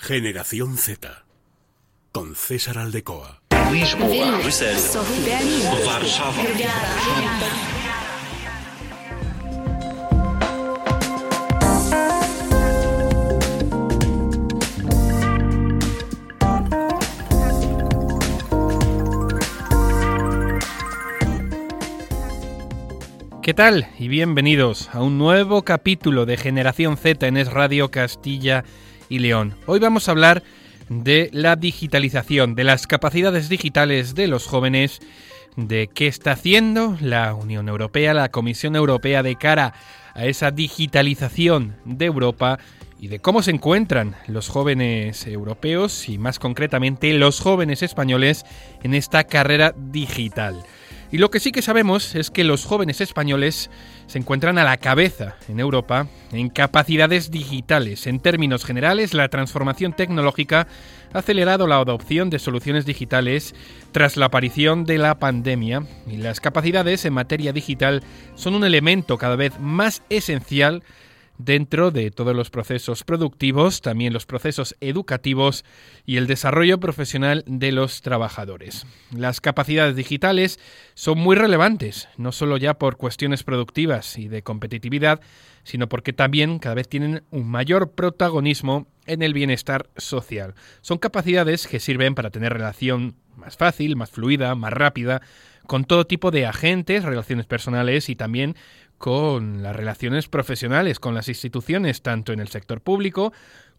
Generación Z. Con César Aldecoa. ¿Qué tal? Y bienvenidos a un nuevo capítulo de Generación Z en Es Radio Castilla y León. Hoy vamos a hablar de la digitalización, de las capacidades digitales de los jóvenes, de qué está haciendo la Unión Europea, la Comisión Europea de cara a esa digitalización de Europa y de cómo se encuentran los jóvenes europeos y más concretamente los jóvenes españoles en esta carrera digital. Y lo que sí que sabemos es que los jóvenes españoles se encuentran a la cabeza en Europa en capacidades digitales. En términos generales, la transformación tecnológica ha acelerado la adopción de soluciones digitales tras la aparición de la pandemia y las capacidades en materia digital son un elemento cada vez más esencial dentro de todos los procesos productivos, también los procesos educativos y el desarrollo profesional de los trabajadores. Las capacidades digitales son muy relevantes, no solo ya por cuestiones productivas y de competitividad, sino porque también cada vez tienen un mayor protagonismo en el bienestar social. Son capacidades que sirven para tener relación más fácil, más fluida, más rápida, con todo tipo de agentes, relaciones personales y también con las relaciones profesionales con las instituciones, tanto en el sector público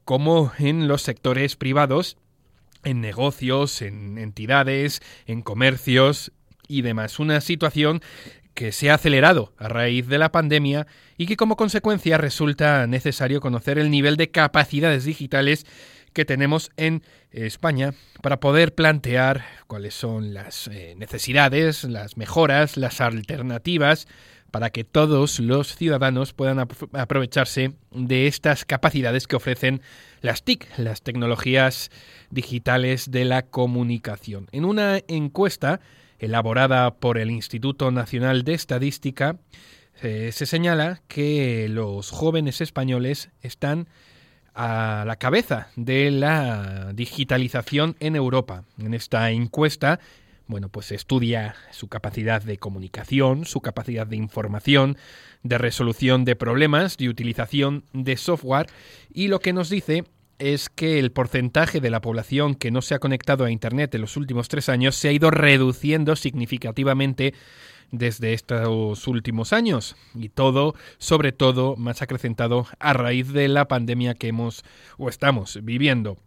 como en los sectores privados, en negocios, en entidades, en comercios y demás. Una situación que se ha acelerado a raíz de la pandemia y que como consecuencia resulta necesario conocer el nivel de capacidades digitales que tenemos en España para poder plantear cuáles son las eh, necesidades, las mejoras, las alternativas para que todos los ciudadanos puedan aprovecharse de estas capacidades que ofrecen las TIC, las tecnologías digitales de la comunicación. En una encuesta elaborada por el Instituto Nacional de Estadística, eh, se señala que los jóvenes españoles están a la cabeza de la digitalización en Europa. En esta encuesta bueno, pues estudia su capacidad de comunicación, su capacidad de información, de resolución de problemas, de utilización de software y lo que nos dice es que el porcentaje de la población que no se ha conectado a Internet en los últimos tres años se ha ido reduciendo significativamente desde estos últimos años y todo, sobre todo, más acrecentado a raíz de la pandemia que hemos o estamos viviendo.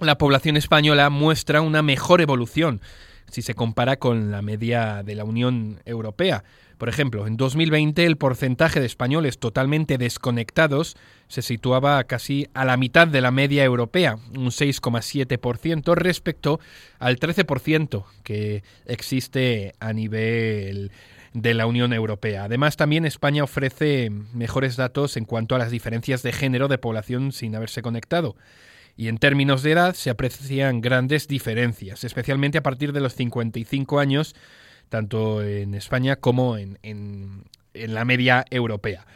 La población española muestra una mejor evolución si se compara con la media de la Unión Europea. Por ejemplo, en 2020 el porcentaje de españoles totalmente desconectados se situaba casi a la mitad de la media europea, un 6,7% respecto al 13% que existe a nivel de la Unión Europea. Además, también España ofrece mejores datos en cuanto a las diferencias de género de población sin haberse conectado y en términos de edad se aprecian grandes diferencias, especialmente a partir de los 55 años, tanto en España como en, en, la media europea.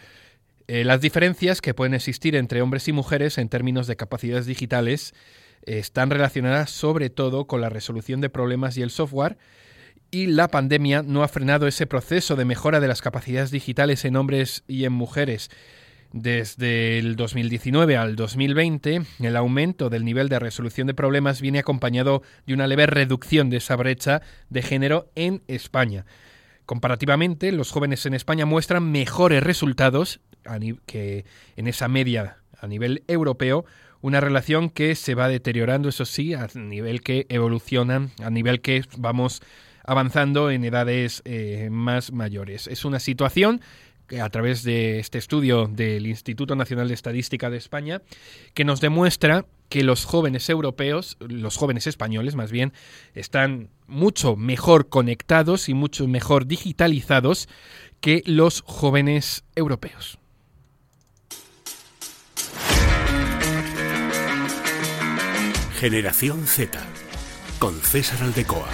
Eh, las diferencias que pueden existir entre hombres y mujeres en términos de capacidades digitales eh, están relacionadas sobre todo con la resolución de problemas y el software, y la pandemia no ha frenado ese proceso de mejora de las capacidades digitales en hombres y en mujeres. Desde el 2019 al 2020, el aumento del nivel de resolución de problemas viene acompañado de una leve reducción de esa brecha de género en España. Comparativamente, los jóvenes en España muestran mejores resultados que en esa media a nivel europeo, una relación que se va deteriorando, eso sí, a nivel que evoluciona, a nivel que vamos avanzando en edades eh, más mayores. Es una situación a través de este estudio del Instituto Nacional de Estadística de España, que nos demuestra que los jóvenes europeos, los jóvenes españoles más bien, están mucho mejor conectados y mucho mejor digitalizados que los jóvenes europeos. Generación Z con César Aldecoa.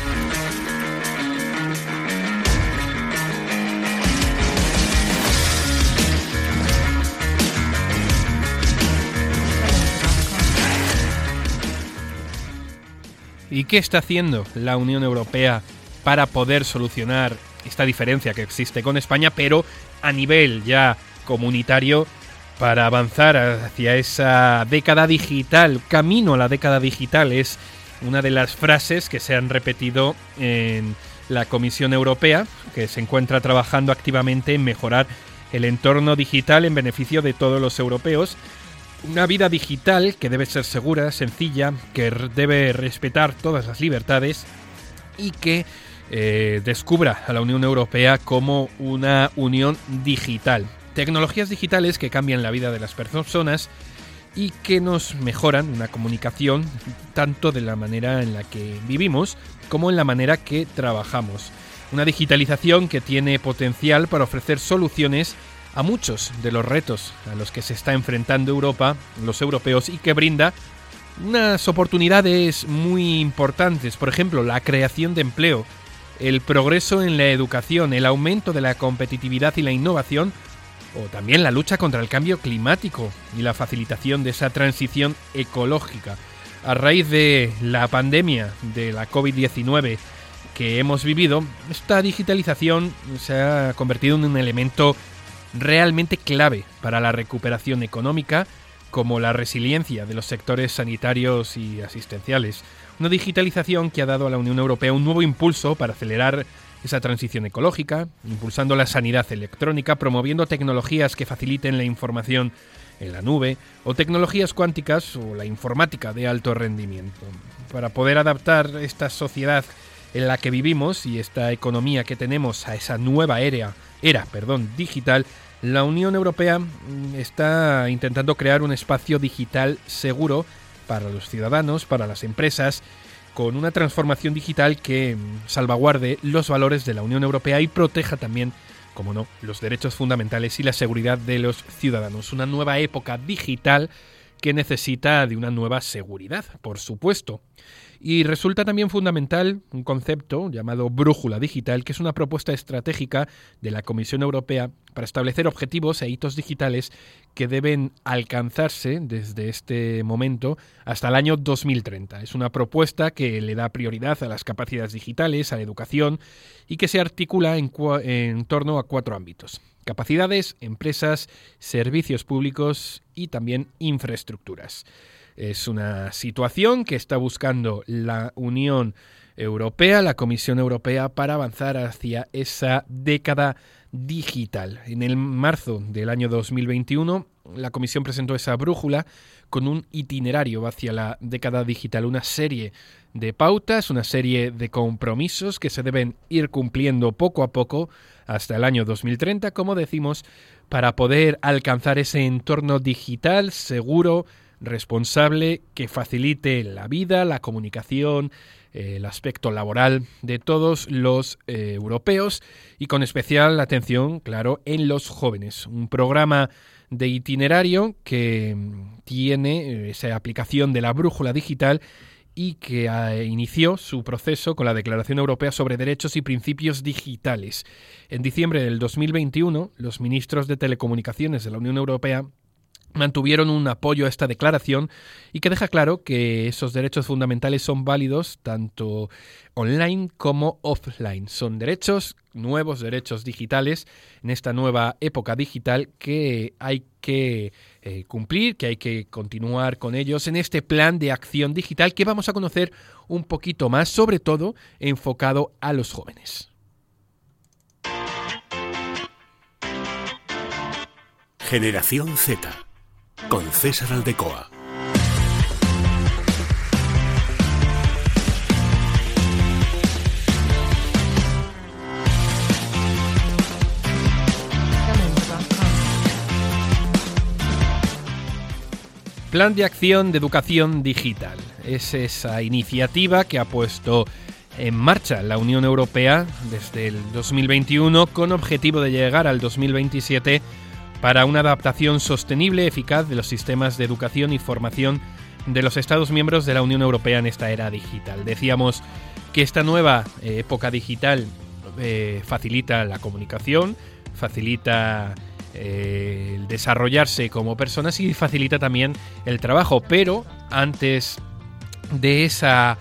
¿Y qué está haciendo la Unión Europea para poder solucionar esta diferencia que existe con España, pero a nivel ya comunitario para avanzar hacia esa década digital, camino a la década digital es una de las frases que se han repetido en la Comisión Europea, que se encuentra trabajando activamente en mejorar el entorno digital en beneficio de todos los europeos. Una vida digital que debe ser segura, sencilla, que debe respetar todas las libertades y que eh, descubra a la Unión Europea como una unión digital. Tecnologías digitales que cambian la vida de las personas y que nos mejoran una comunicación tanto de la manera en la que vivimos como en la manera que trabajamos. Una digitalización que tiene potencial para ofrecer soluciones a muchos de los retos a los que se está enfrentando Europa, los europeos, y que brinda unas oportunidades muy importantes, por ejemplo, la creación de empleo, el progreso en la educación, el aumento de la competitividad y la innovación, o también la lucha contra el cambio climático y la facilitación de esa transición ecológica. A raíz de la pandemia de la COVID-19 que hemos vivido, esta digitalización se ha convertido en un elemento realmente clave para la recuperación económica, como la resiliencia de los sectores sanitarios y asistenciales. Una digitalización que ha dado a la Unión Europea un nuevo impulso para acelerar esa transición ecológica, impulsando la sanidad electrónica, promoviendo tecnologías que faciliten la información en la nube, o tecnologías cuánticas o la informática de alto rendimiento. Para poder adaptar esta sociedad en la que vivimos y esta economía que tenemos a esa nueva era, era perdón, digital, la Unión Europea mm, está intentando crear un espacio digital seguro para los ciudadanos, para las empresas, con una transformación digital que mm, salvaguarde los valores de la Unión Europea y proteja también, como no, los derechos fundamentales y la seguridad de los ciudadanos. Una nueva época digital que necesita de una nueva seguridad, por supuesto. Y resulta también fundamental un concepto llamado brújula digital, que es una propuesta estratégica de la Comisión Europea para establecer objetivos e hitos digitales que deben alcanzarse desde este momento hasta el año 2030. Es una propuesta que le da prioridad a las capacidades digitales, a la educación y que se articula en, en torno a cuatro ámbitos. Capacidades, empresas, servicios públicos y también infraestructuras. Es una situación que está buscando la Unión Europea, la Comisión Europea, para avanzar hacia esa década digital. En el marzo del año 2021, la Comisión presentó esa brújula con un itinerario hacia la década digital, una serie de pautas, una serie de compromisos que se deben ir cumpliendo poco a poco hasta el año 2030, como decimos, para poder alcanzar ese entorno digital seguro, responsable que facilite la vida, la comunicación, eh, el aspecto laboral de todos los eh, europeos y con especial atención, claro, en los jóvenes. Un programa de itinerario que mm, tiene eh, esa aplicación de la brújula digital y que inició su proceso con la Declaración Europea sobre Derechos y Principios Digitales. En diciembre del 2021, los ministros de Telecomunicaciones de la Unión Europea mantuvieron un apoyo a esta declaración y que deja claro que esos derechos fundamentales son válidos tanto online como offline. Son derechos, nuevos derechos digitales en esta nueva época digital que hay que eh, cumplir, que hay que continuar con ellos en este plan de acción digital que vamos a conocer un poquito más, sobre todo enfocado a los jóvenes. Generación Z con César Aldecoa. Plan de acción de educación digital. Es esa iniciativa que ha puesto en marcha la Unión Europea desde el 2021 con objetivo de llegar al 2027 para una adaptación sostenible eficaz de los sistemas de educación y formación de los Estados miembros de la Unión Europea en esta era digital. Decíamos que esta nueva eh, época digital eh, facilita la comunicación, facilita eh, desarrollarse como personas y facilita también el trabajo, pero antes de esa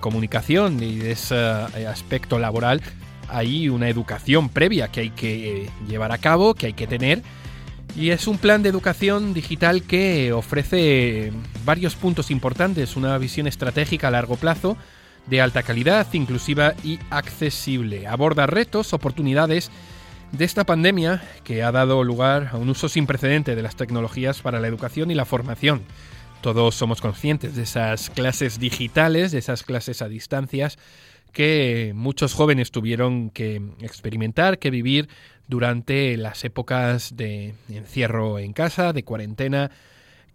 comunicación y de ese aspecto laboral hay una educación previa que hay que eh, llevar a cabo, que hay que tener. Y es un plan de educación digital que ofrece varios puntos importantes, una visión estratégica a largo plazo, de alta calidad, inclusiva y accesible. Aborda retos, oportunidades de esta pandemia que ha dado lugar a un uso sin precedente de las tecnologías para la educación y la formación. Todos somos conscientes de esas clases digitales, de esas clases a distancias que muchos jóvenes tuvieron que experimentar, que vivir durante las épocas de encierro en casa, de cuarentena,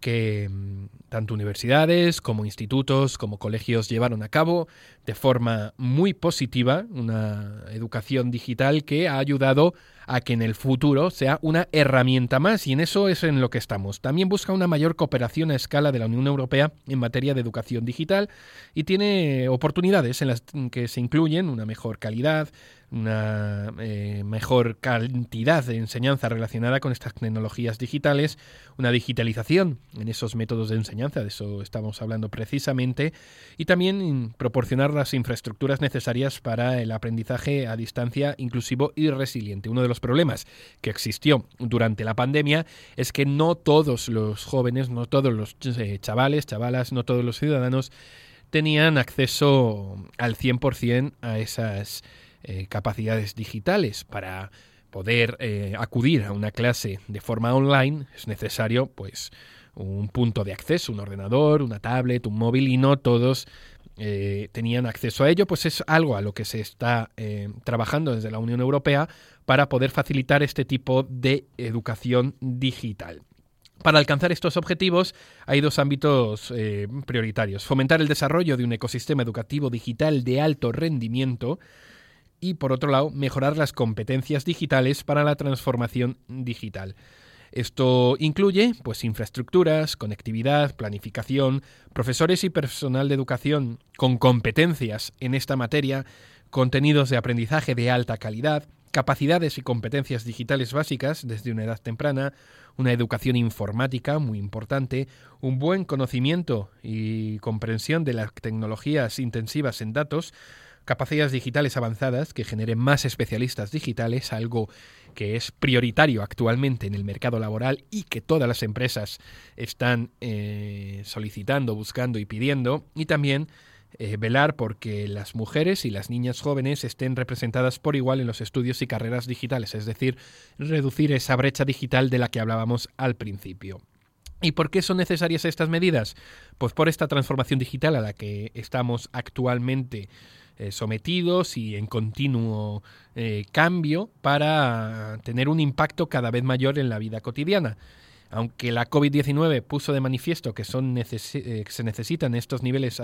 que mm, tanto universidades como institutos como colegios llevaron a cabo de forma muy positiva una educación digital que ha ayudado a que en el futuro sea una herramienta más y en eso es en lo que estamos. También busca una mayor cooperación a escala de la Unión Europea en materia de educación digital y tiene oportunidades en las que se incluyen una mejor calidad, una eh, mejor cantidad de enseñanza relacionada con estas tecnologías digitales, una digitalización en esos métodos de enseñanza, de eso estamos hablando precisamente, y también proporcionar las infraestructuras necesarias para el aprendizaje a distancia inclusivo y resiliente. Uno de los problemas que existió durante la pandemia es que no todos los jóvenes, no todos los eh, chavales, chavalas, no todos los ciudadanos tenían acceso al 100% a esas eh, capacidades digitales para poder eh, acudir a una clase de forma online es necesario pues un punto de acceso, un ordenador, una tablet, un móvil y no todos eh, tenían acceso a ello, pues es algo a lo que se está trabajando desde la Unión Europea para poder facilitar este tipo de educación digital. Para alcanzar estos objetivos hay dos ámbitos prioritarios. Fomentar el desarrollo de un ecosistema educativo digital de alto rendimiento y por otro lado mejorar las competencias digitales para la transformación digital. Esto incluye pues infraestructuras, conectividad, planificación, profesores y personal de educación con competencias en esta materia, contenidos de aprendizaje de alta calidad, capacidades y competencias digitales básicas desde una edad temprana, una educación informática muy importante, un buen conocimiento y comprensión de las tecnologías intensivas en datos, capacidades digitales avanzadas que generen más especialistas digitales, algo que es prioritario actualmente en el mercado laboral y que todas las empresas están eh, solicitando, buscando y pidiendo, y también eh, velar porque las mujeres y las niñas jóvenes estén representadas por igual en los estudios y carreras digitales, es decir, reducir esa brecha digital de la que hablábamos al principio. ¿Y por qué son necesarias estas medidas? Pues por esta transformación digital a la que estamos actualmente eh, sometidos y en continuo eh, cambio para tener un impacto cada vez mayor en la vida cotidiana. Aunque la COVID-19 puso de manifiesto que son eh, se necesitan estos niveles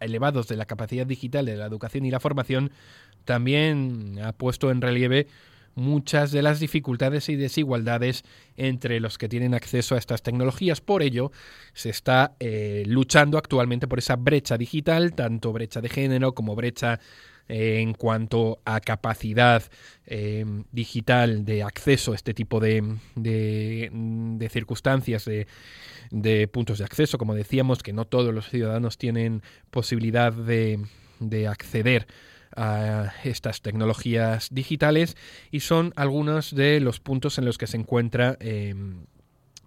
elevados de la capacidad digital de la educación y la formación, también ha puesto en relieve muchas de las dificultades y desigualdades entre los que tienen acceso a estas tecnologías. Por ello, se está eh, luchando actualmente por esa brecha digital, tanto brecha de género como brecha eh, en cuanto a capacidad eh, digital de acceso a este tipo de, de, circunstancias, de, de, puntos de acceso, como decíamos, que no todos los ciudadanos tienen posibilidad de, de acceder a estas tecnologías digitales y son algunos de los puntos en los que se encuentra em,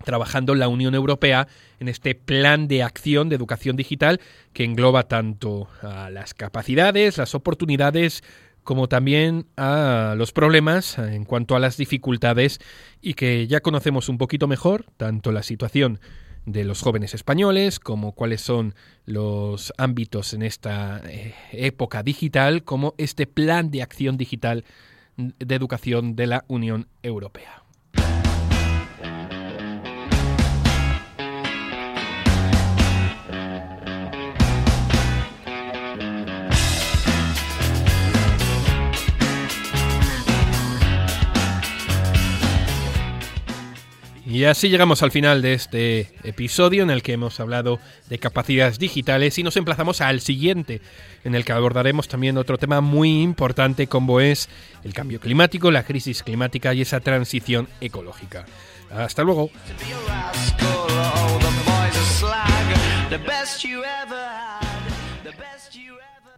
trabajando la Unión Europea en este plan de acción de educación digital que engloba tanto a las capacidades, las oportunidades, como también a los problemas en cuanto a las dificultades y que ya conocemos un poquito mejor, tanto la situación de los jóvenes españoles, como cuáles son los ámbitos en esta eh, época digital, como este plan de acción digital de educación de la Unión Europea. Y así llegamos al final de este episodio en el que hemos hablado de capacidades digitales y nos emplazamos al siguiente, en el que abordaremos también otro tema muy importante como es el cambio climático, la crisis climática y esa transición ecológica. Hasta luego.